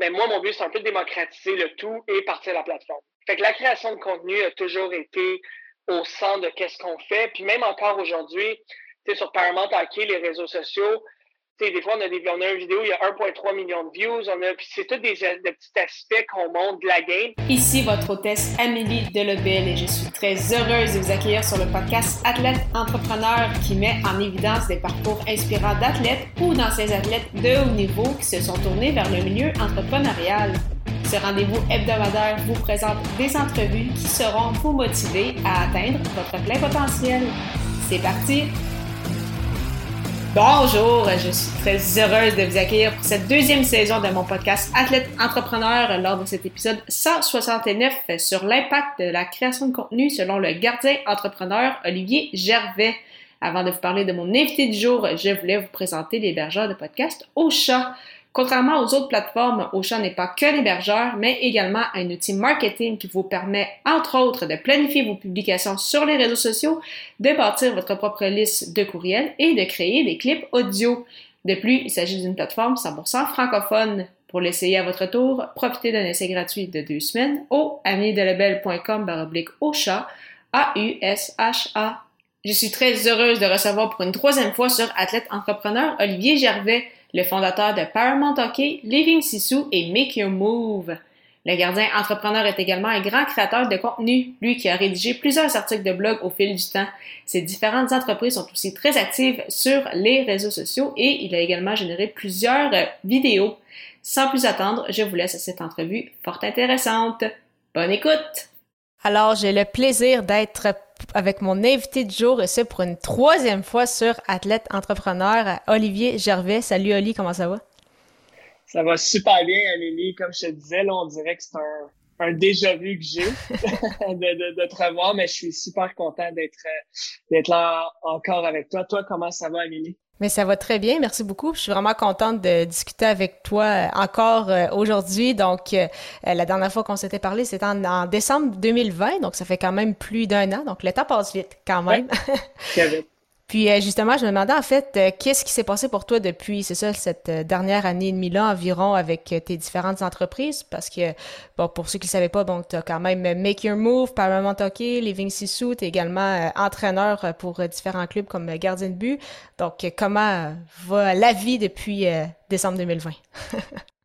Mais moi, mon but, c'est un peu de démocratiser le tout et partir la plateforme. Fait que la création de contenu a toujours été au centre de qu'est-ce qu'on fait. Puis même encore aujourd'hui, sur Paramount Hockey, les réseaux sociaux, des fois, on a, des, on une vidéo, il y a 1,3 million de views. On a, c'est tous des, des, petits aspects qu'on montre de la game. Ici, votre hôtesse Amélie Delobel et je suis très heureuse de vous accueillir sur le podcast Athlète Entrepreneur qui met en évidence des parcours inspirants d'athlètes ou d'anciens athlètes de haut niveau qui se sont tournés vers le milieu entrepreneurial. Ce rendez-vous hebdomadaire vous présente des entrevues qui seront vous motiver à atteindre votre plein potentiel. C'est parti! Bonjour, je suis très heureuse de vous accueillir pour cette deuxième saison de mon podcast Athlète Entrepreneur lors de cet épisode 169 sur l'impact de la création de contenu selon le gardien entrepreneur Olivier Gervais. Avant de vous parler de mon invité du jour, je voulais vous présenter l'hébergeur de podcast Ocha. Contrairement aux autres plateformes, Ocha n'est pas que l'hébergeur, mais également un outil marketing qui vous permet, entre autres, de planifier vos publications sur les réseaux sociaux, de bâtir votre propre liste de courriels et de créer des clips audio. De plus, il s'agit d'une plateforme 100% francophone. Pour l'essayer à votre tour, profitez d'un essai gratuit de deux semaines au amidelebel.com baroblique Ocha, A-U-S-H-A. Je suis très heureuse de recevoir pour une troisième fois sur Athlète Entrepreneur Olivier Gervais le fondateur de Paramount Hockey, Living Sissou et Make Your Move. Le gardien entrepreneur est également un grand créateur de contenu, lui qui a rédigé plusieurs articles de blog au fil du temps. Ses différentes entreprises sont aussi très actives sur les réseaux sociaux et il a également généré plusieurs vidéos. Sans plus attendre, je vous laisse cette entrevue fort intéressante. Bonne écoute! Alors, j'ai le plaisir d'être avec mon invité du jour et c'est pour une troisième fois sur Athlète Entrepreneur, Olivier Gervais. Salut Oli, comment ça va? Ça va super bien, Amélie. Comme je te disais, là, on dirait que c'est un, déjà-vu que j'ai de, de, te revoir, mais je suis super content d'être d'être là encore avec toi. Toi, comment ça va, Amélie? Mais ça va très bien, merci beaucoup. Je suis vraiment contente de discuter avec toi euh, encore euh, aujourd'hui. Donc, euh, la dernière fois qu'on s'était parlé, c'était en, décembre 2020, donc ça fait quand même plus d'un an. Donc, le temps passe vite quand même. Puis euh, justement, je me demandais en fait, euh, qu'est-ce qui s'est passé pour toi depuis, c'est ça, cette euh, dernière année et demie-là environ avec tes différentes entreprises? Parce que, bon, pour ceux qui ne savaient pas, bon, tu as quand même Make Your Move, Paramount Hockey, Living Sissou, tu es également entraîneur pour différents clubs comme gardien de but. Donc, comment va la vie depuis décembre 2020?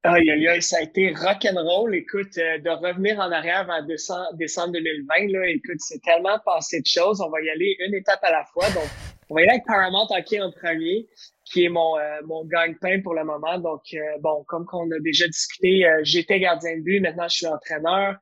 Aïe, aïe, aïe, ça a été rock'n'roll. Écoute, de revenir en arrière vers décembre, décembre 2020, là, écoute, c'est tellement passé de choses. On va y aller une étape à la fois. Donc, on va y aller avec Paramount Hockey en premier, qui est mon, euh, mon gagne-pain pour le moment. Donc, euh, bon, comme qu'on a déjà discuté, euh, j'étais gardien de but, maintenant je suis entraîneur.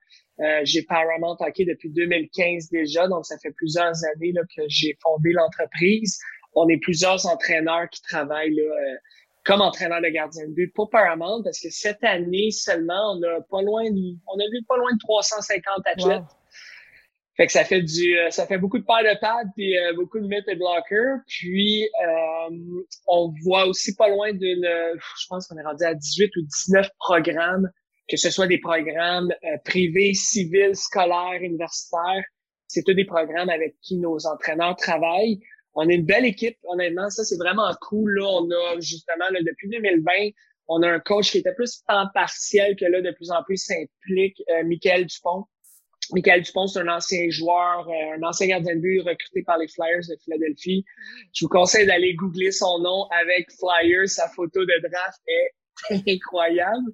j'ai Paramount Hockey depuis 2015 déjà, donc ça fait plusieurs années là, que j'ai fondé l'entreprise. On est plusieurs entraîneurs qui travaillent là, comme entraîneur de gardien de but pour Paramount parce que cette année seulement, on a pas loin de, on a vu pas loin de 350 athlètes. Fait que ça fait du, euh, ça fait beaucoup de paires de pads puis euh, beaucoup de mythes et blockers. Puis euh, on voit aussi pas loin d'une, je pense qu'on est rendu à 18 ou 19 programmes, que ce soit des programmes privés, civils, scolaires, universitaires. C'est tous des programmes avec qui nos entraîneurs travaillent. On est une belle équipe, honnêtement. Ça, c'est vraiment cool. Là, on a justement là, depuis 2020, on a un coach qui était plus temps partiel que là, de plus en plus s'implique, euh, Michael Dupont Michael Dupont, c'est un ancien joueur, euh, un ancien gardien de but recruté par les Flyers de Philadelphie. Je vous conseille d'aller googler son nom avec Flyers. Sa photo de draft est incroyable.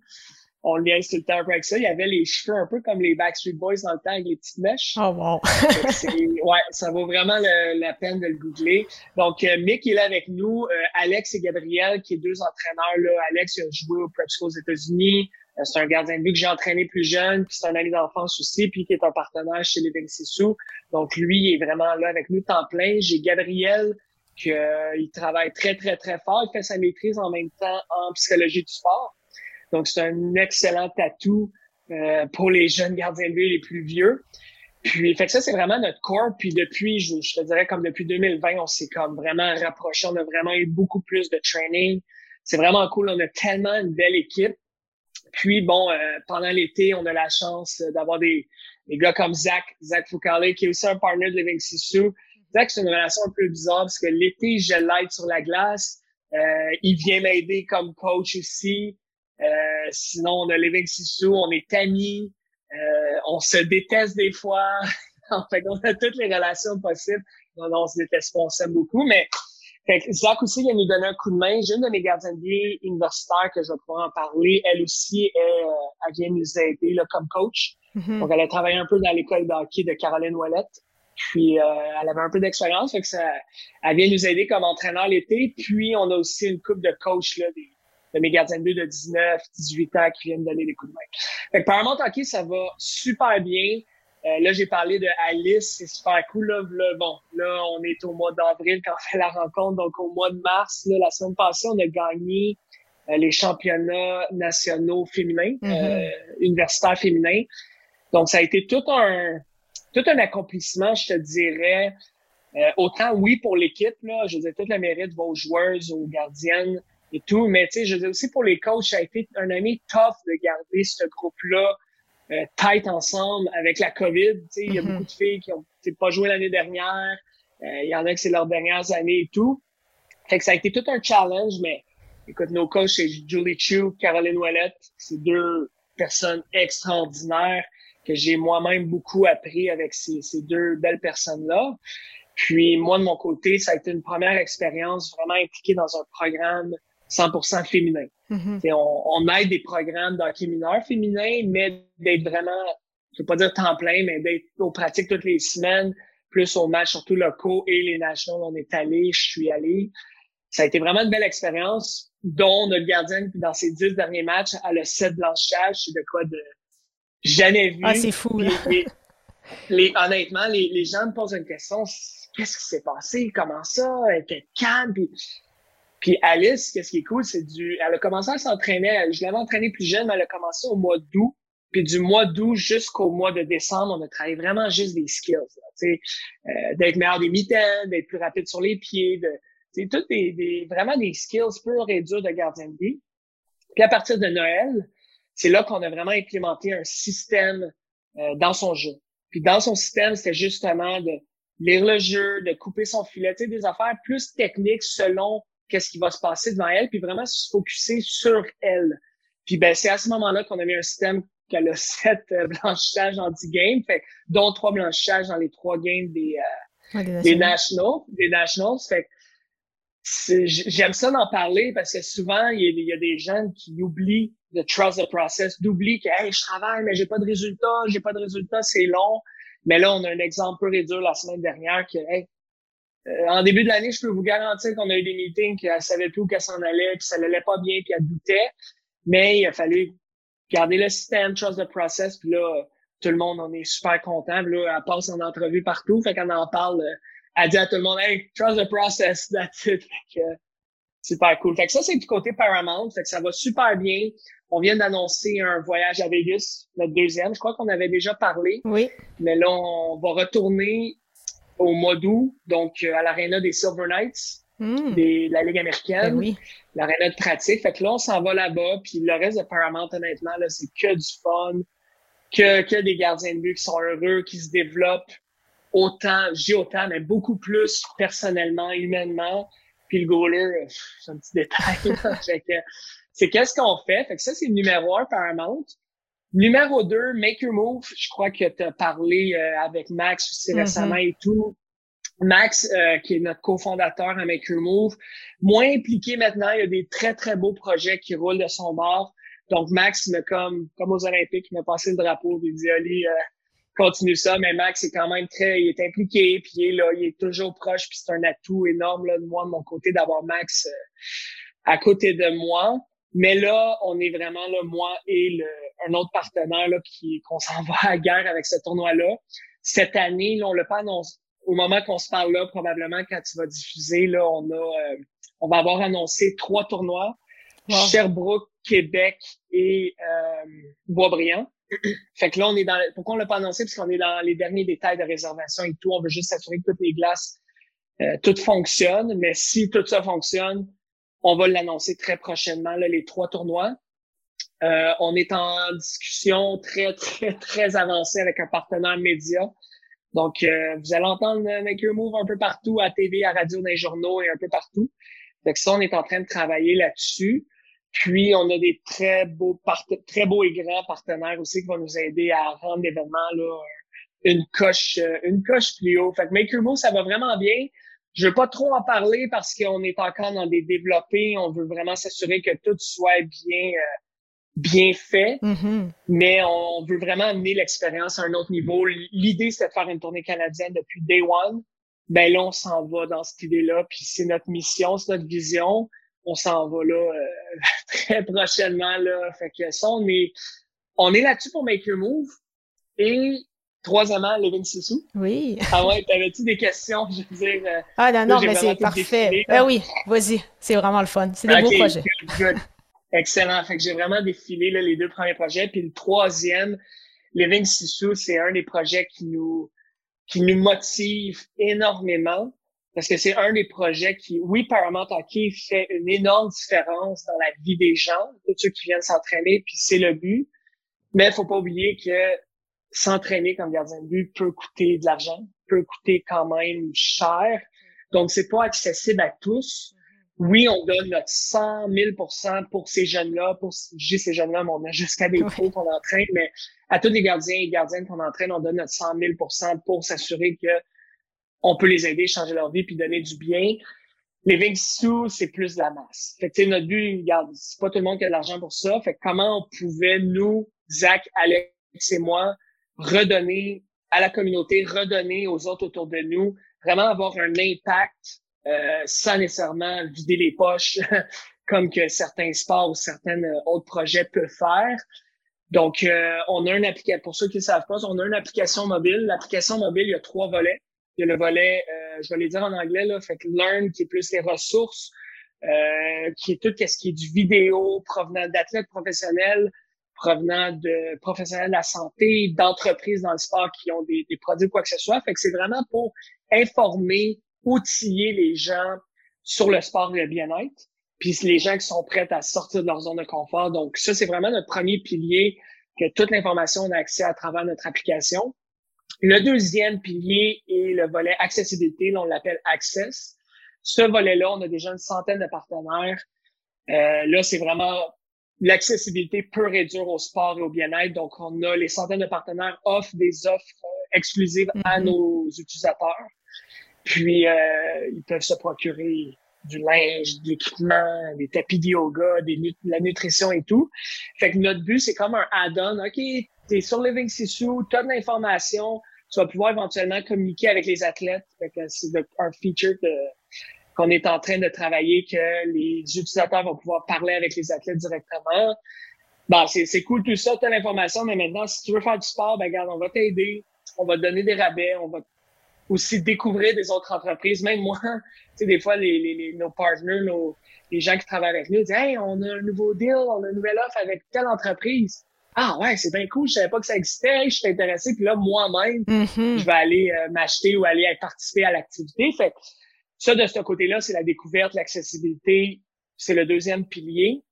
On le lien tout le temps avec ça. Il y avait les cheveux un peu comme les Backstreet Boys dans le temps avec les petites mèches. Oh wow! ouais, ça vaut vraiment la peine de le googler. Donc, euh, Mick est là avec nous. Euh, Alex et Gabriel, qui est deux entraîneurs. Là. Alex a joué au Prep aux États-Unis. Euh, c'est un gardien de but que j'ai entraîné plus jeune, puis c'est un ami d'enfance aussi, puis qui est un partenaire chez les Sissou. Donc lui, il est vraiment là avec nous temps plein. J'ai Gabriel qui euh, il travaille très très très fort, il fait sa maîtrise en même temps en psychologie du sport. Donc c'est un excellent tatou euh, pour les jeunes gardiens de but les plus vieux. Puis, fait que ça, c'est vraiment notre corps. Puis depuis, je, je te dirais comme depuis 2020, on s'est comme vraiment rapproché. On a vraiment eu beaucoup plus de training. C'est vraiment cool. On a tellement une belle équipe. Puis, bon, euh, pendant l'été, on a la chance d'avoir des, des gars comme Zach, Zach Foucault, qui est aussi un partner de Living Sissou. Zach, c'est une relation un peu bizarre parce que l'été, je l'aide sur la glace. Euh, il vient m'aider comme coach aussi. sinon, on a Living Sissou, on est amis, on se déteste des fois. en fait, on a toutes les relations possibles. Non, non, on se déteste on s'aime beaucoup, mais fait que Zach aussi vient nous donner un coup de main. J'ai une de mes gardiennes de vie universitaires que je vais pouvoir en parler. Elle aussi, est, euh, elle vient nous aider là, comme coach. Mm-hmm. Donc, elle a travaillé un peu dans l'école de hockey de Caroline Ouellette. Puis, euh, elle avait un peu d'expérience. Fait que ça, elle vient nous aider comme entraîneur l'été. Puis, on a aussi une coupe de coach là, des, de mes gardiens de but de 19, 18 ans qui viennent donner des coups de main. Fait que Paramount Hockey, ça va super bien. Euh, là, j'ai parlé de Alice, c'est super cool. Là, bon, là, on est au mois d'avril quand on fait la rencontre. Donc, au mois de mars, là, la semaine passée, on a gagné euh, les championnats nationaux féminins, mm-hmm. euh, universitaires féminins. Donc, ça a été tout un tout un accomplissement, je te dirais. autant, oui, pour l'équipe, là, je veux dire, tout le mérite vos joueuses, aux gardiennes et tout, mais tu sais, je veux dire aussi pour les coachs, ça a été un année tough de garder ce groupe-là euh, tight ensemble avec la COVID. Il y a mm-hmm. beaucoup de filles qui ont pas joué l'année dernière. Euh, il y en a que c'est leurs dernières années et tout. Fait que ça a été tout un challenge, mais écoute, nos coachs, c'est Julie Chu, Caroline Ouellette. C'est deux personnes extraordinaires que j'ai moi-même beaucoup appris avec ces, ces deux belles personnes-là. Puis moi, de mon côté, ça a été une première expérience vraiment impliquée dans un programme 100% féminin. Mm-hmm. on, on, aide des programmes d'hockey mineur féminin, mais d'être vraiment, je veux pas dire temps plein, mais d'être aux pratiques toutes les semaines, plus aux matchs surtout locaux et les nationals. On est allé, je suis allé. Ça a été vraiment une belle expérience, dont notre gardienne, dans ses dix derniers matchs, elle a sept blanchages. C'est de quoi de jamais vu. Ah, c'est fou. Les, honnêtement, les, les gens me posent une question. Qu'est-ce qui s'est passé? Comment ça? Elle était calme. Puis puis Alice, qu'est-ce qui est cool, c'est du, elle a commencé à s'entraîner, je l'avais entraînée plus jeune, mais elle a commencé au mois d'août. Puis du mois d'août jusqu'au mois de décembre, on a travaillé vraiment juste des skills, tu euh, d'être meilleur des mitaines, d'être plus rapide sur les pieds, de, c'est tout des, des, vraiment des skills purs et durs de gardien de vie. Puis à partir de Noël, c'est là qu'on a vraiment implémenté un système euh, dans son jeu. Puis dans son système, c'était justement de lire le jeu, de couper son filet, tu sais, des affaires plus techniques selon qu'est-ce qui va se passer devant elle, puis vraiment se focuser sur elle. Puis ben, c'est à ce moment-là qu'on a mis un système qu'elle a sept euh, blanchissages en 10 games, fait, dont trois blanchissages dans les trois games des, euh, des Nationals. Des Nationals. Fait j'aime ça d'en parler parce que souvent, il y, a, des gens qui oublient de trust the process, d'oublier que hey, je travaille, mais j'ai pas de résultats, j'ai pas de résultats, c'est long. Mais là, on a un exemple peu réduit la semaine dernière que hey, en début de l'année, je peux vous garantir qu'on a eu des meetings qu'elle savait plus où qu'elle s'en allait, puis ça n'allait pas bien, puis elle doutait. Mais il a fallu garder le système, trust the process, puis là, tout le monde en est super content. Puis là, elle passe en entrevue partout, fait qu'on en parle. Euh, elle dit à tout le monde, hey, trust the process, that's it. Fait que, super cool. Fait que ça, c'est du côté Paramount. Fait que ça va super bien. On vient d'annoncer un voyage à Vegas, notre deuxième. Je crois qu'on avait déjà parlé. Oui. Mais là, on va retourner au mois d'août, donc euh, à l'aréna des Silver Knights hmm. de la Ligue américaine, ben oui. l'aréna de pratique. Fait que là, on s'en va là-bas, puis le reste de Paramount, honnêtement, là, c'est que du fun, que, que des gardiens de but qui sont heureux, qui se développent autant, j'ai autant, mais beaucoup plus personnellement, humainement. Puis le goaler, euh, c'est un petit détail. fait que c'est qu'est-ce qu'on fait? Fait que ça, c'est le numéro un Paramount. Numéro 2, Make Your Move. Je crois que tu as parlé euh, avec Max aussi mm-hmm. récemment et tout. Max, euh, qui est notre cofondateur à Make Your Move, moins impliqué maintenant. Il y a des très, très beaux projets qui roulent de son bord. Donc, Max me comme, comme aux Olympiques, il m'a passé le drapeau. Il dit, allez, euh, continue ça. Mais Max est quand même très, il est impliqué, puis il est là, il est toujours proche, puis c'est un atout énorme là, de moi, de mon côté, d'avoir Max à côté de moi. Mais là, on est vraiment là, moi et le, un autre partenaire là, qui qu'on s'en va à guerre avec ce tournoi-là. Cette année, là, on l'a pas annoncé. Au moment qu'on se parle là, probablement quand tu vas diffuser, là, on a euh, on va avoir annoncé trois tournois. Sherbrooke, Québec et euh, Boisbriand. fait que là, on est dans. Pourquoi on l'a pas annoncé? Parce qu'on est dans les derniers détails de réservation et tout. On veut juste s'assurer que toutes les glaces, euh, tout fonctionne. Mais si tout ça fonctionne, on va l'annoncer très prochainement, les trois tournois. Euh, on est en discussion très, très, très avancée avec un partenaire média. Donc, euh, vous allez entendre Make Your Move un peu partout, à TV, à radio, dans les journaux et un peu partout. Donc ça, on est en train de travailler là-dessus. Puis, on a des très beaux, très beaux et grands partenaires aussi qui vont nous aider à rendre l'événement une coche, une coche plus haut. Fait que Maker Move, ça va vraiment bien. Je veux pas trop en parler parce qu'on est encore dans des développés. On veut vraiment s'assurer que tout soit bien, euh, bien fait. Mm-hmm. Mais on veut vraiment amener l'expérience à un autre niveau. L'idée, c'était de faire une tournée canadienne depuis day one. Ben là, on s'en va dans cette idée-là. Puis c'est notre mission, c'est notre vision. On s'en va là euh, très prochainement. Là. Fait que ça, on est, on est là-dessus pour Make Your Move. Et Troisièmement, Living Sissou. Oui. Ah ouais, t'avais-tu des questions? Je veux dire. Euh, ah non, non, mais c'est parfait. Ben oui, vas-y. C'est vraiment le fun. C'est des beaux projets. Excellent. Fait que j'ai vraiment défilé là, les deux premiers projets. Puis le troisième, Living Sissou, c'est un des projets qui nous, qui nous motive énormément. Parce que c'est un des projets qui, oui, Paramount Hockey fait une énorme différence dans la vie des gens, tous ceux qui viennent s'entraîner, puis c'est le but. Mais il faut pas oublier que s'entraîner comme gardien de but peut coûter de l'argent, peut coûter quand même cher. Donc, c'est pas accessible à tous. Oui, on donne notre 100 000 pour ces jeunes-là, pour juste ces jeunes-là, mais on a jusqu'à des pros qu'on entraîne, mais à tous les gardiens et gardiennes qu'on entraîne, on donne notre 100 000 pour s'assurer que on peut les aider, changer leur vie puis donner du bien. Les 20 sous, c'est plus de la masse. Fait que, notre but, c'est pas tout le monde qui a de l'argent pour ça. Fait que comment on pouvait, nous, Zach, Alex et moi, redonner à la communauté, redonner aux autres autour de nous, vraiment avoir un impact euh, sans nécessairement vider les poches comme que certains sports ou certains euh, autres projets peuvent faire. Donc, euh, on a une application, pour ceux qui ne savent pas, on a une application mobile. L'application mobile, il y a trois volets. Il y a le volet, je vais les dire en anglais, là, fait que Learn, qui est plus les ressources, qui est tout ce qui est du vidéo provenant d'athlètes professionnels, provenant de professionnels de la santé, d'entreprises dans le sport qui ont des, des produits quoi que ce soit. Fait que c'est vraiment pour informer, outiller les gens sur le sport et le bien-être, puis les gens qui sont prêts à sortir de leur zone de confort. Donc ça, c'est vraiment notre premier pilier que toute l'information on a accès à travers notre application. Le deuxième pilier est le volet accessibilité, on l'appelle Access. Ce volet-là, on a déjà une centaine de partenaires. Euh, là, c'est vraiment l'accessibilité peut réduire au sport et au bien-être. Donc, on a les centaines de partenaires offrent des offres euh, exclusives à mm-hmm. nos utilisateurs. Puis, euh, ils peuvent se procurer du linge, de l'équipement, des tapis de yoga, des, la nutrition et tout. Fait que notre but, c'est comme un add-on. OK, t'es sur Living Sissou, t'as de l'information, tu vas pouvoir éventuellement communiquer avec les athlètes. Fait que c'est un feature de, qu'on est en train de travailler, que les utilisateurs vont pouvoir parler avec les athlètes directement. Bon, c'est cool tout ça, as l'information, mais maintenant, si tu veux faire du sport, ben regarde, on va t'aider, on va te donner des rabais, on va aussi découvrir des autres entreprises. Même moi, tu sais, des fois, les, les, nos partners, nos, les gens qui travaillent avec nous disent Hey, on a un nouveau deal, on a une nouvelle offre avec telle entreprise. Ah ouais, c'est bien cool, je savais pas que ça existait, je suis intéressé, puis là, moi-même, mm-hmm. je vais aller euh, m'acheter ou aller participer à l'activité. Fait ça, de ce côté-là, c'est la découverte, l'accessibilité, c'est le deuxième pilier.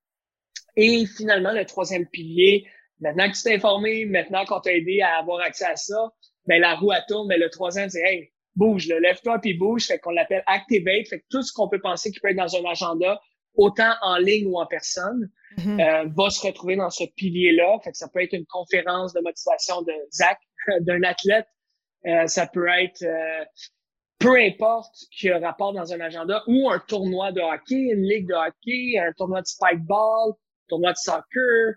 Et finalement, le troisième pilier, maintenant que tu t'es informé, maintenant qu'on t'a aidé à avoir accès à ça, ben la roue à tourne, mais le troisième, c'est hey, bouge, lève-toi puis bouge, fait qu'on l'appelle activate, fait que tout ce qu'on peut penser qui peut être dans un agenda, autant en ligne ou en personne, mm-hmm. euh, va se retrouver dans ce pilier-là. Fait que ça peut être une conférence de motivation de Zach, d'un athlète, euh, ça peut être euh, peu importe qu'il y a rapport dans un agenda ou un tournoi de hockey, une ligue de hockey, un tournoi de spikeball, un tournoi de soccer,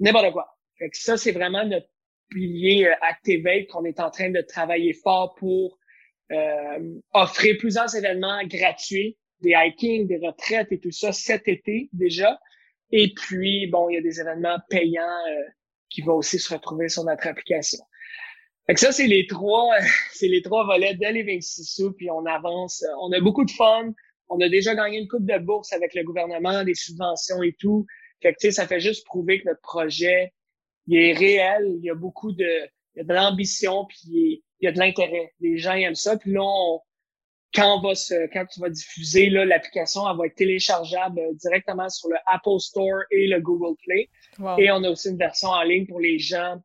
n'importe quoi. Fait que ça, c'est vraiment notre pilier euh, Activate qu'on est en train de travailler fort pour euh, offrir plusieurs événements gratuits, des hiking, des retraites et tout ça cet été déjà. Et puis, bon, il y a des événements payants euh, qui vont aussi se retrouver sur notre application. Fait que ça, c'est les trois, c'est les trois volets de Living Sissou, puis on avance. On a beaucoup de fun. On a déjà gagné une coupe de bourse avec le gouvernement, des subventions et tout. Fait que, tu sais, ça fait juste prouver que notre projet, il est réel. Il y a beaucoup de, il y a de l'ambition, puis il y a de l'intérêt. Les gens aiment ça. Puis là, quand on va se, quand tu vas diffuser, là, l'application, elle va être téléchargeable euh, directement sur le Apple Store et le Google Play. Et on a aussi une version en ligne pour les gens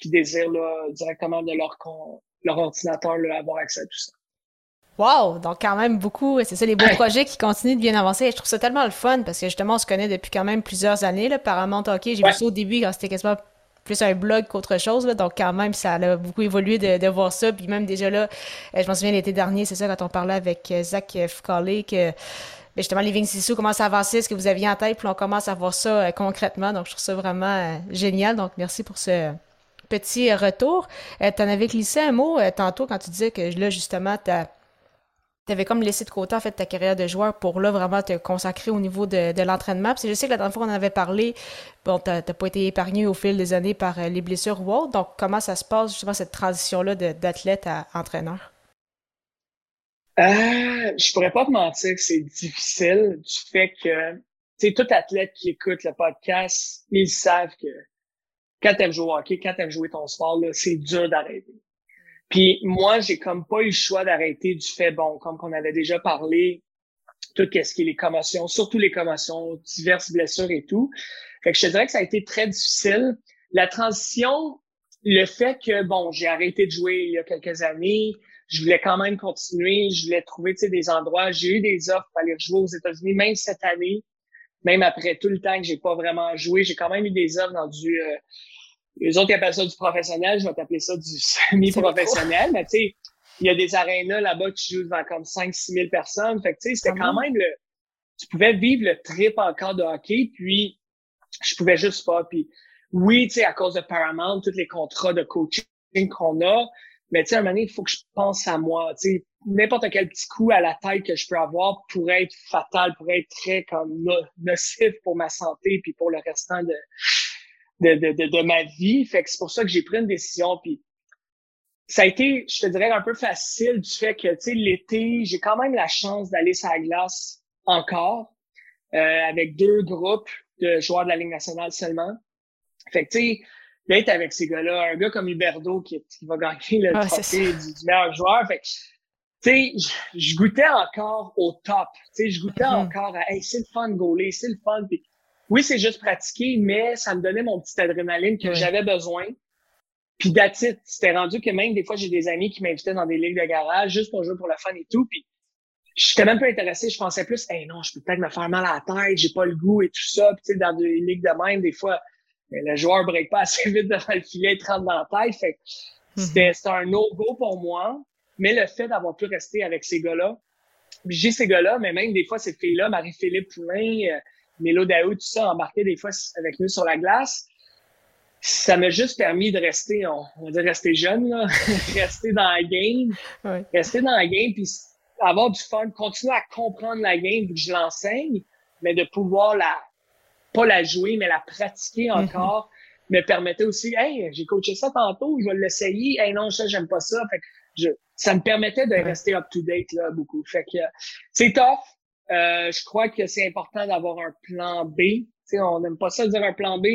qui désirent là, directement de leur, leur ordinateur là, avoir accès à tout ça. Wow! Donc, quand même beaucoup. C'est ça, les beaux projets qui continuent de bien avancer. je trouve ça tellement le fun parce que justement, on se connaît depuis quand même plusieurs années. Là, Paramount Hockey, j'ai vu ça au début quand c'était quasiment plus un blog qu'autre chose. Là, donc, quand même, ça a beaucoup évolué de, voir ça. Puis même déjà là, euh, je m'en souviens l'été dernier, c'est ça, quand on parlait avec euh, Zach Foucault, que ben, justement, Living Sissou commence à avancer ce que vous aviez en tête, puis on commence à voir ça euh, concrètement. Donc, je trouve ça vraiment génial. Donc, merci pour ce petit retour. tu en avais glissé un mot tantôt quand tu disais que là, justement, tu avais comme laissé de côté en fait ta carrière de joueur pour là vraiment te consacrer au niveau de, l'entraînement. Que je sais que la dernière fois qu'on en avait parlé, bon, tu n'as pas été épargné au fil des années par euh, les blessures ou autres. Donc, comment ça se passe justement cette transition-là d'athlète à entraîneur? Euh, je pourrais pas te mentir que c'est difficile du fait que, sais, tout athlète qui écoute le podcast, ils savent que quand tu aimes jouer au hockey, quand tu aimes jouer ton sport, c'est dur d'arrêter. Puis moi, j'ai comme pas eu le choix d'arrêter du fait, bon, comme qu'on avait déjà parlé, tout ce qui est les commotions, surtout les commotions, diverses blessures et tout. Fait que je te dirais que ça a été très difficile. La transition, le fait que, bon, j'ai arrêté de jouer il y a quelques années, je voulais quand même continuer, je voulais trouver, tu sais, des endroits. J'ai eu des offres pour aller jouer aux États-Unis, même cette année, même après tout le temps que j'ai pas vraiment joué, j'ai quand même eu des offres dans du euh, les autres qui appellent ça du professionnel, je vais t'appeler ça du semi-professionnel, mais tu sais, il y a des arénas là-bas qui jouent devant comme 5-6 000 personnes. Fait que tu sais, c'était quand même le, tu pouvais vivre le trip encore de hockey, puis je pouvais juste pas. Puis oui, tu sais, à cause de Paramount, tous les contrats de coaching qu'on a, mais tu sais, à un moment donné, il faut que je pense à moi. Tu sais, n'importe quel petit coup à la tête que je peux avoir pourrait être fatal, pourrait être très comme nocif pour ma santé puis pour le restant de, de, de, de, ma vie. Fait que c'est pour ça que j'ai pris une décision. Puis ça a été, je te dirais, un peu facile du fait que, tu sais, l'été, j'ai quand même la chance d'aller sur la glace encore euh, avec deux groupes de joueurs de la Ligue nationale seulement. Fait que, tu sais, d'être avec ces gars-là, un gars comme Huberdo qui, qui va gagner le trophée du, meilleur joueur. Fait que, tu sais, je goûtais encore au top. Tu sais, je goûtais mm-hmm. encore à, hey, c'est le fun de gauler, c'est le fun. Puis oui, c'est juste pratiquer, mais ça me donnait mon petit adrénaline que j'avais besoin. Puis d'attitude, c'était rendu que même des fois, j'ai des amis qui m'invitaient dans des ligues de garage juste pour jouer pour le fun et tout. Puis j'étais même pas intéressé. Je pensais plus, hey non, je peux peut-être me faire mal à la tête, j'ai pas le goût et tout ça. Puis tu sais, dans des ligues de même, des fois, ben, le joueur break pas assez vite devant le filet, il rentre dans la tête. Fait mhm. c'était, un no-go pour moi. Mais le fait d'avoir pu rester avec ces gars-là, j'ai ces gars-là, mais même des fois, ces filles-là, Marie-Philippe Poulain, euh, Mélo Daou, tout ça, embarqué des fois avec nous sur la glace. Ça m'a juste permis de rester, on, va dire rester jeune, là. rester dans la game, rester dans la game, puis avoir du fun, continuer à comprendre la game vu que je l'enseigne, mais de pouvoir la, pas la jouer, mais la pratiquer mm-hmm. encore, me permettait aussi, hey, j'ai coaché ça tantôt, je vais l'essayer, hey non, ça, j'aime pas ça. Fait que je, ça me permettait de rester up to date, là, beaucoup. Fait que c'est tough, euh, je crois que c'est important d'avoir un plan B. sais, on n'aime pas ça dire un plan B,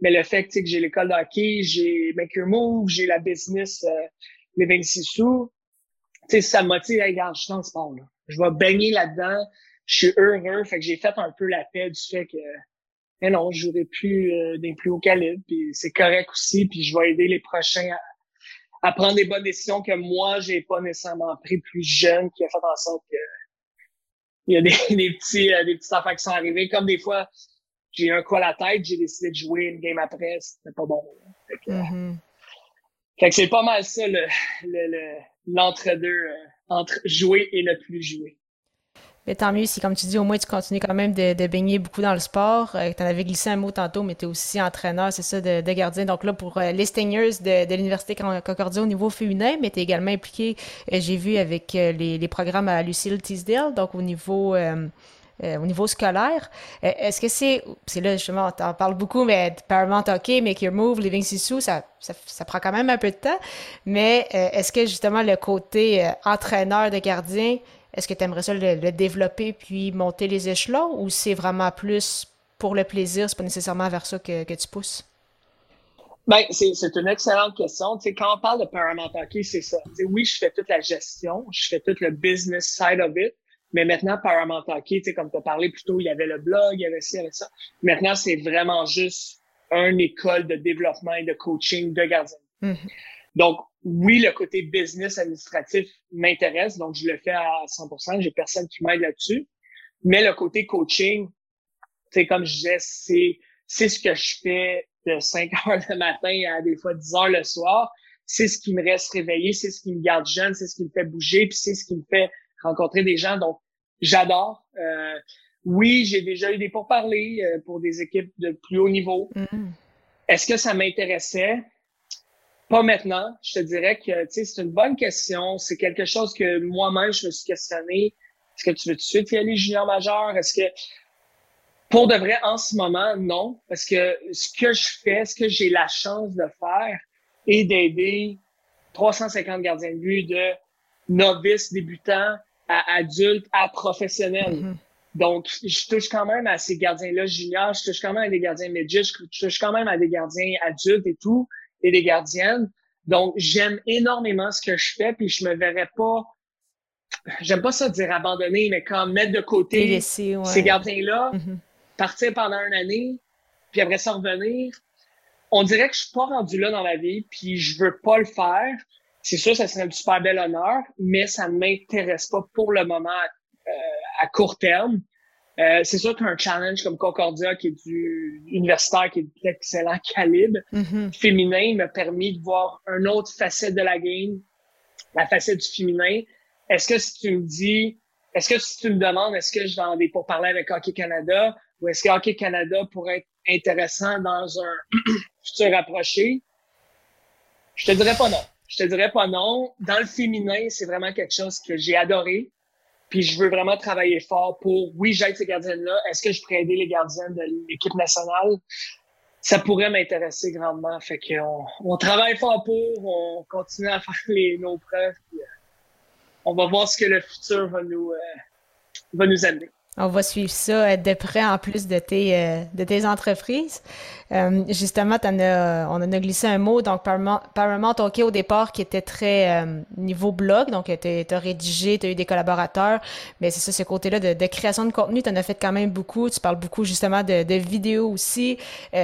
mais le fait que j'ai l'école de hockey, j'ai Make Your Move, j'ai la business euh, les 26 sous, ça me motive, hey, regarde, je suis dans le sport. Là. Je vais baigner là-dedans, je suis heureux. Fait que j'ai fait un peu la paix du fait que mais non, je jouerai plus euh, des plus hauts calibres, puis c'est correct aussi, puis je vais aider les prochains à, à prendre des bonnes décisions que moi, j'ai pas nécessairement pris plus jeune, qui a fait en sorte que il y a des, des petits, euh, des petites affaires qui sont arrivées. Comme des fois, j'ai un coup à la tête, j'ai décidé de jouer une game après, c'était pas bon. Mm-hmm. Fait que, c'est pas mal ça, le, l'entre-deux, euh, entre jouer et ne plus jouer. Mais tant mieux si, comme tu dis, au moins tu continues quand même de, baigner beaucoup dans le sport. Euh, tu en avais glissé un mot tantôt, mais tu es aussi entraîneur, c'est ça, de, gardien. Donc là, pour euh, les Stingers de, l'Université Concordia au niveau féminin, mais tu es également impliqué, euh, j'ai vu, avec les, programmes à Lucille Teasdale, donc au niveau... au niveau scolaire. Est-ce que c'est, c'est là justement, on en parle beaucoup, mais Paramount Hockey, Make Your Move, Living Sissou, ça, ça, ça, prend quand même un peu de temps. Mais est-ce que justement le côté entraîneur de gardien, est-ce que tu aimerais ça le, développer puis monter les échelons ou c'est vraiment plus pour le plaisir, c'est pas nécessairement vers ça que, tu pousses? Ben, c'est une excellente question. Tu sais, quand on parle de Paramount Hockey, c'est ça. Tu sais, oui, je fais toute la gestion, je fais tout le business side of it, mais maintenant, Paramount Hockey, tu sais, comme tu as parlé plus tôt, il y avait le blog, il y avait ci, il y avait ça. Maintenant, c'est vraiment juste une école de développement et de coaching de gardiens. Mm-hmm. Donc, oui, le côté business administratif m'intéresse, donc je le fais à 100%. J'ai personne qui m'aide là-dessus. Mais le côté coaching, c'est comme je disais, c'est c'est ce que je fais de 5 heures le matin à des fois 10 heures le soir. C'est ce qui me reste réveillé, c'est ce qui me garde jeune, c'est ce qui me fait bouger, puis c'est ce qui me fait rencontrer des gens. Donc, j'adore. Euh, oui, j'ai déjà eu des pourparlers euh, pour des équipes de plus haut niveau. Mm. Est-ce que ça m'intéressait? Pas maintenant. Je te dirais que c'est une bonne question. C'est quelque chose que moi-même, je me suis questionné. Est-ce que tu veux tout de suite y aller junior majeur? Est-ce que pour de vrai, en ce moment, non. Parce que ce que je fais, ce que j'ai la chance de faire est d'aider 350 gardiens de but de novices, débutants, à adultes, à professionnels. Mm-hmm. Donc, je touche quand même à ces gardiens-là juniors, je touche quand même à des gardiens médias, je touche quand même à des gardiens adultes et tout, et des gardiennes. Donc, j'aime énormément ce que je fais, puis je me verrais pas, j'aime pas ça dire abandonner, mais comme mettre de côté ces gardiens-là, mm-hmm partir pendant une année, puis après ça revenir. On dirait que je suis pas rendu là dans la vie, puis je veux pas le faire. C'est sûr, ça serait un super bel honneur, mais ça m'intéresse pas pour le moment euh, à court terme. Euh, c'est sûr qu'un challenge comme Concordia, qui est du universitaire, qui est d'excellent calibre, mm-hmm. féminin, m'a permis de voir une autre facette de la game, la facette du féminin. Est-ce que si tu me dis, est-ce que si tu me demandes, est-ce que je vais en des pour parler avec Hockey Canada, ou est-ce que Hockey Canada pourrait être intéressant dans un futur rapproché? Je te dirais pas non. Je te dirais pas non. Dans le féminin, c'est vraiment quelque chose que j'ai adoré. Puis je veux vraiment travailler fort pour, oui, j'aide ces gardiennes-là. Est-ce que je pourrais aider les gardiennes de l'équipe nationale? Ça pourrait m'intéresser grandement. Fait qu'on on travaille fort pour, on continue à faire les, nos preuves. Puis, euh, on va voir ce que le futur va nous, euh, va nous amener. On va suivre ça euh, de près en plus de tes, euh, de tes entreprises. Euh, justement, en as, on en a glissé un mot, donc Paramount, OK au départ qui était très niveau blog, donc tu as rédigé, tu as eu des collaborateurs, mais c'est ça, ce côté-là de, création de contenu, tu en as fait quand même beaucoup, tu parles beaucoup justement de, de vidéos aussi.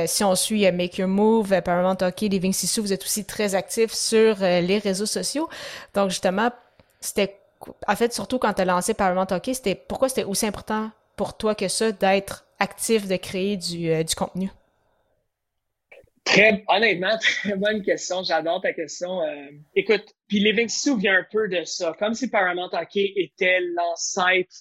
si on suit Make Your Move, Paramount OK, Living Sissou, vous êtes aussi très actifs sur les réseaux sociaux. Donc justement, c'était en fait, surtout quand tu as lancé Parlement Hockey, c'était pourquoi c'était aussi important pour toi que ça d'être actif, de créer du, euh, contenu? Très, honnêtement, très bonne question. J'adore ta question. Euh, écoute, puis Living Sissou vient un peu de ça. Comme si Paramount Hockey était l'ancêtre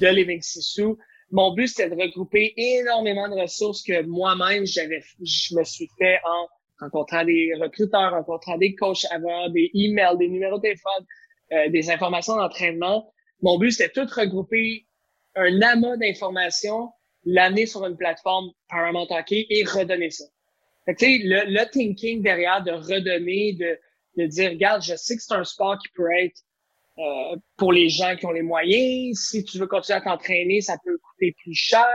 de Living Sissou, mon but, c'était de regrouper énormément de ressources que moi-même, j'avais, je me suis fait en rencontrant des recruteurs, rencontrant des coachs avant, des emails, des numéros de téléphone, euh, des informations d'entraînement. Mon but, c'était tout regrouper un amas d'informations, l'amener sur une plateforme Paramount Hockey et redonner ça. Fait que, le, le thinking derrière de redonner, de, de dire, regarde, je sais que c'est un sport qui peut être euh, pour les gens qui ont les moyens. Si tu veux continuer à t'entraîner, ça peut coûter plus cher.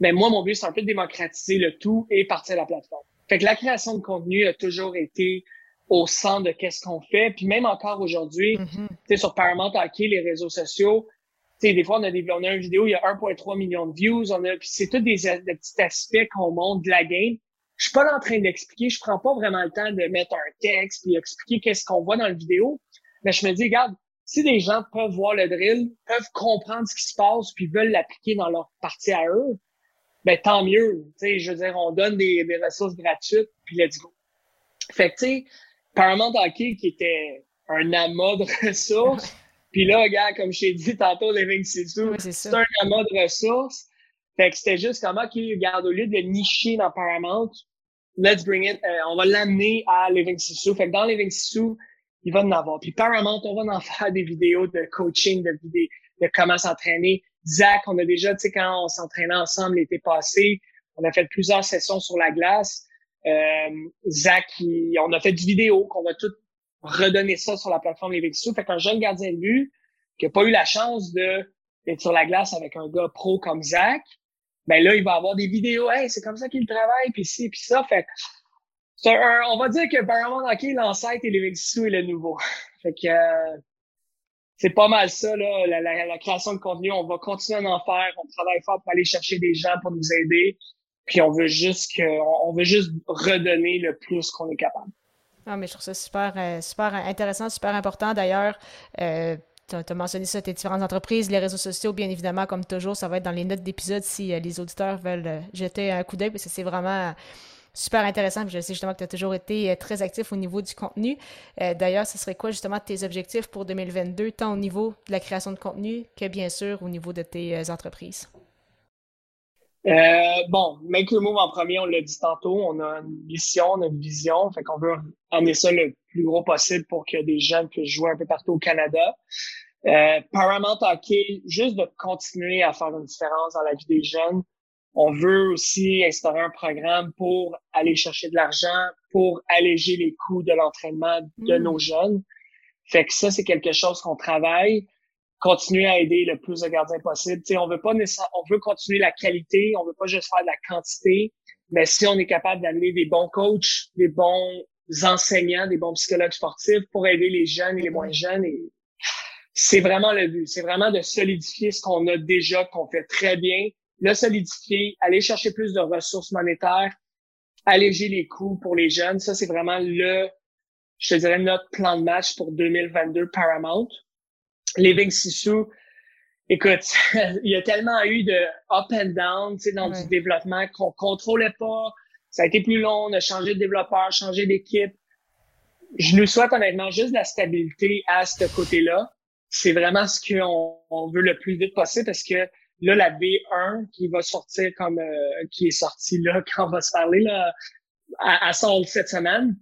Mais moi, mon but, c'est un peu de démocratiser le tout et partir de la plateforme. Fait que la création de contenu a toujours été au centre de qu'est-ce qu'on fait. Puis même encore aujourd'hui, mm-hmm. tu sais, sur Paramount Hockey, les réseaux sociaux, tu sais, des fois, on a, des, on a une vidéo, il y a 1,3 million de views, on a, puis c'est tous des, des, petits aspects qu'on montre de la game. Je suis pas là en train d'expliquer, je prends pas vraiment le temps de mettre un texte puis expliquer qu'est-ce qu'on voit dans la vidéo. Mais je me dis, regarde, si des gens peuvent voir le drill, peuvent comprendre ce qui se passe puis veulent l'appliquer dans leur partie à eux, ben tant mieux. Tu sais, je veux dire, on donne des, des ressources gratuites puis let's go. Fait que tu sais, Paramount Hockey qui était un amas de ressources. Puis là, regarde, comme je t'ai dit tantôt, Living Sisu, c'est un amas de ressources. Fait que c'était juste comment qu'il regarde, au lieu de nicher dans Paramount, let's bring it, euh, on va l'amener à Living Sisu. Fait que dans Living Sisu, il va en avoir. Puis Paramount, on va en faire des vidéos de coaching, de vidéos, de comment s'entraîner. Zach, on a déjà, tu sais, quand on s'entraînait ensemble l'été passé, on a fait plusieurs sessions sur la glace. Euh, Zach, on a fait du vidéo, qu'on va tout redonner ça sur la plateforme Livexo. Fait qu'un jeune gardien de but qui n'a pas eu la chance de d'être sur la glace avec un gars pro comme Zach, ben là, il va avoir des vidéos. Hey, c'est comme ça qu'il travaille, puis ci, puis ça. Fait on va dire que Paramount Hockey, l'ancêtre et Livexo est le nouveau. fait que euh, c'est pas mal ça, là, la, la, création de contenu. On va continuer à en faire. On travaille fort pour aller chercher des gens pour nous aider. Puis on veut juste que, on veut juste redonner le plus qu'on est capable. Ah, mais je trouve ça super, euh, super intéressant, super important. D'ailleurs, euh, tu as, mentionné ça, tes différentes entreprises, les réseaux sociaux, bien évidemment, comme toujours, ça va être dans les notes d'épisode si euh, les auditeurs veulent jeter un coup d'œil, parce que c'est vraiment super intéressant. je sais justement que tu as toujours été très actif au niveau du contenu. D'ailleurs, ce serait quoi justement tes objectifs pour 2022, tant au niveau de la création de contenu que bien sûr au niveau de tes entreprises? Euh, bon, Make Your Move en premier, on l'a dit tantôt, on a une mission, on a une vision, fait qu'on veut emmener ça le plus gros possible pour que des jeunes puissent jouer un peu partout au Canada. Euh, Paramount Hockey, juste de continuer à faire une différence dans la vie des jeunes. On veut aussi instaurer un programme pour aller chercher de l'argent, pour alléger les coûts de l'entraînement de mm. nos jeunes. Fait que ça, c'est quelque chose qu'on travaille continuer à aider le plus de gardiens possible. sais, on veut pas on veut continuer la qualité, on veut pas juste faire de la quantité, mais si on est capable d'amener des bons coachs, des bons enseignants, des bons psychologues sportifs pour aider les jeunes et les moins jeunes, et c'est vraiment le but. C'est vraiment de solidifier ce qu'on a déjà, qu'on fait très bien, le solidifier, aller chercher plus de ressources monétaires, alléger les coûts pour les jeunes. Ça, c'est vraiment le, je te dirais, notre plan de match pour 2022 Paramount. Living Sisu, écoute, il y a tellement eu de up and down, tu sais, dans du développement qu'on contrôlait pas. Ça a été plus long, on a changé de développeur, changé d'équipe. Je nous souhaite honnêtement juste de la stabilité à ce côté-là. C'est vraiment ce qu'on on veut le plus vite possible parce que là, la V1 qui va sortir comme euh, qui est sortie là quand on va se parler là, à, à cette semaine,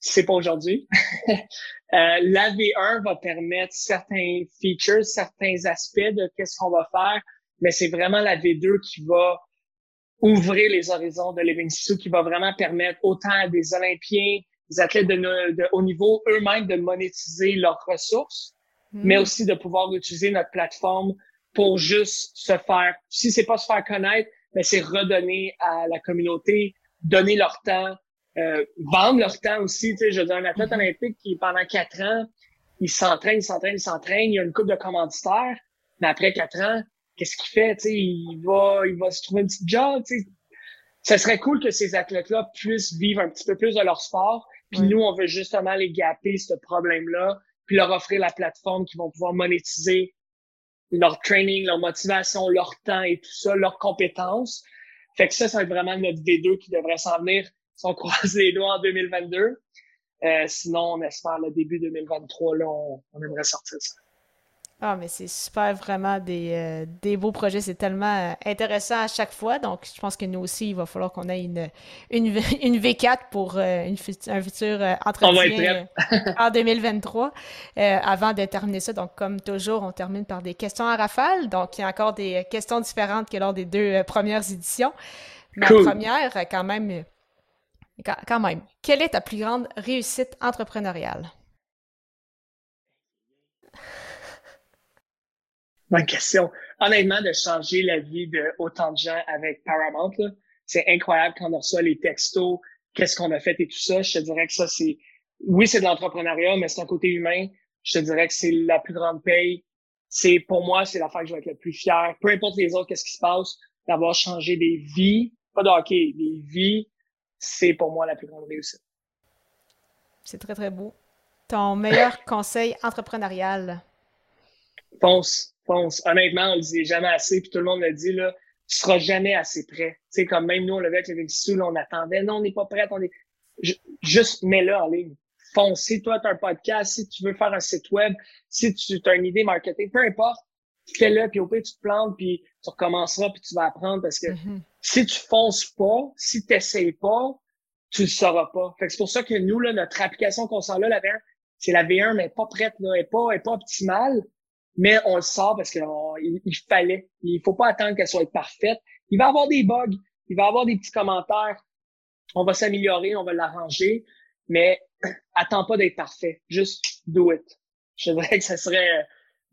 c'est pas aujourd'hui. Euh, la V1 va permettre certains features, certains aspects de qu'est-ce qu'on va faire, mais c'est vraiment la V2 qui va ouvrir les horizons de Living Sisu, qui va vraiment permettre autant à des Olympiens, des athlètes de, de haut niveau eux-mêmes de monétiser leurs ressources, hmm. mais aussi de pouvoir utiliser notre plateforme pour juste se faire, si c'est pas se faire connaître, mais c'est redonner à la communauté, donner leur temps, euh, vendre leur temps aussi. Tu sais, je veux dire, un athlète mhm. olympique qui, pendant quatre ans, il s'entraîne, il s'entraîne, il s'entraîne, il a une coupe de commanditaires, mais après quatre ans, qu'est-ce qu'il fait? Tu sais, il va, il va se trouver un petit job. Tu sais. Ça serait cool que ces athlètes-là puissent vivre un petit peu plus de leur sport. Puis nous, on veut justement les gapper ce problème-là, puis leur offrir la plateforme qui vont pouvoir monétiser leur training, leur motivation, leur temps et tout ça, leurs compétences. Fait que ça, ça va être vraiment notre V2 qui devrait s'en venir si on croise les doigts en 2022. Euh, sinon, on espère le début 2023, là, on, aimerait sortir ça. Ah, mais c'est super, vraiment des, euh, des beaux projets. C'est tellement euh, intéressant à chaque fois. Donc, je pense que nous aussi, il va falloir qu'on ait une, une, une V4 pour une, un futur entretien en 2023. avant de terminer ça, donc, comme toujours, on termine par des questions à rafale. Donc, il y a encore des questions différentes que lors des deux premières éditions. Ma première, quand même, quand même, quelle est ta plus grande réussite entrepreneuriale? Bonne question. Honnêtement, de changer la vie de autant de gens avec Paramount, c'est incroyable quand on reçoit les textos, qu'est-ce qu'on a fait et tout ça. Je te dirais que ça, c'est, oui, c'est de l'entrepreneuriat, mais c'est un côté humain. Je te dirais que c'est la plus grande paye. C'est, pour moi, c'est l'affaire que je vais être le plus fier. Peu importe les autres, qu'est-ce qui se passe, d'avoir changé des vies, pas de hockey, des vies c'est pour moi la plus grande réussite. C'est très, très beau. Ton meilleur conseil entrepreneurial? Fonce, fonce. Honnêtement, on le disait jamais assez, puis tout le monde le dit, là, tu seras jamais assez prêt. Tu sais, comme même nous, on l'avait avec le là, on attendait, non, on n'est pas prêt, on est... Juste mets-le en ligne. Fonce. Si toi, tu as un podcast, si tu veux faire un site web, si tu as une idée marketing, peu importe, fais-le, puis au pire, tu te plantes, puis tu recommenceras, puis tu vas apprendre parce que mm-hmm. si tu fonces pas, si tu n'essayes pas, tu le sauras pas. Fait que c'est pour ça que nous, là, notre application qu'on sort là, la V1, c'est la V1, mais pas prête, là, elle est pas, elle est pas optimale, mais on le sort parce qu'il il fallait. Il faut pas attendre qu'elle soit parfaite. Il va y avoir des bugs, il va y avoir des petits commentaires. On va s'améliorer, on va l'arranger, mais attends pas d'être parfait. Juste do it. Je dirais que ce serait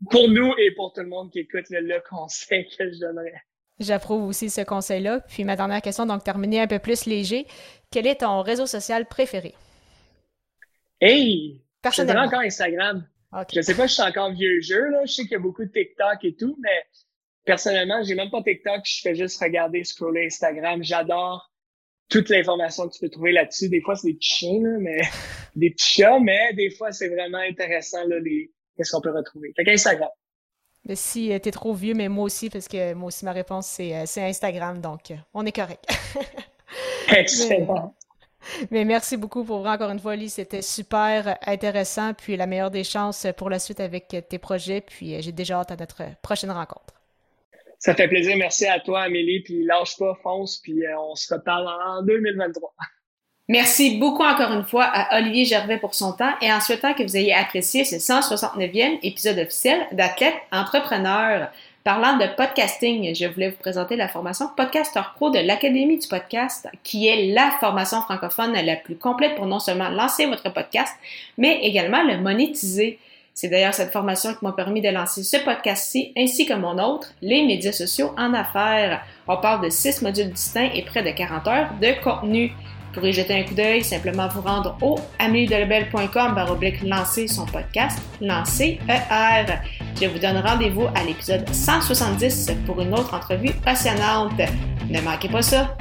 pour nous et pour tout le monde qui écoute le, conseil que je donnerais. J'approuve aussi ce conseil-là. Puis ma dernière question, donc terminer un peu plus léger. Quel est ton réseau social préféré? Hey! Personnellement. encore Instagram. Je sais pas si je suis encore vieux jeu, là. Je sais qu'il y a beaucoup de TikTok et tout, mais personnellement, j'ai même pas TikTok. Je fais juste regarder, scroller Instagram. J'adore toute l'information que tu peux trouver là-dessus. Des fois, c'est des petits chiens, mais des petits chats, mais des fois, c'est vraiment intéressant, là, les, qu'est-ce qu'on peut retrouver. Fait qu'Instagram. Si euh, t'es trop vieux, mais moi aussi, parce que moi aussi, ma réponse, c'est, euh, Instagram, donc euh, on est correct. Excellent. Mais merci beaucoup pour vrai, encore une fois, Lise. C'était super intéressant. Puis la meilleure des chances pour la suite avec tes projets. Puis j'ai déjà hâte à notre prochaine rencontre. Ça fait plaisir. Merci à toi, Amélie. Puis lâche pas, fonce. Puis on se reparle en 2023. Merci beaucoup encore une fois à Olivier Gervais pour son temps et en souhaitant que vous ayez apprécié ce 169e épisode officiel d'Athlète Entrepreneur. Parlant de podcasting, je voulais vous présenter la formation Podcaster Pro de l'Académie du podcast, qui est la formation francophone la plus complète pour non seulement lancer votre podcast, mais également le monétiser. C'est d'ailleurs cette formation qui m'a permis de lancer ce podcast-ci, ainsi que mon autre, les médias sociaux en affaires. On parle de six modules distincts et près de 40 heures de contenu. Pour y jeter un coup d'œil, simplement vous rendre au ameliedelebel.com baroblique lancer son podcast, lancer ER. Je vous donne rendez-vous à l'épisode 170 pour une autre entrevue passionnante. Ne manquez pas ça!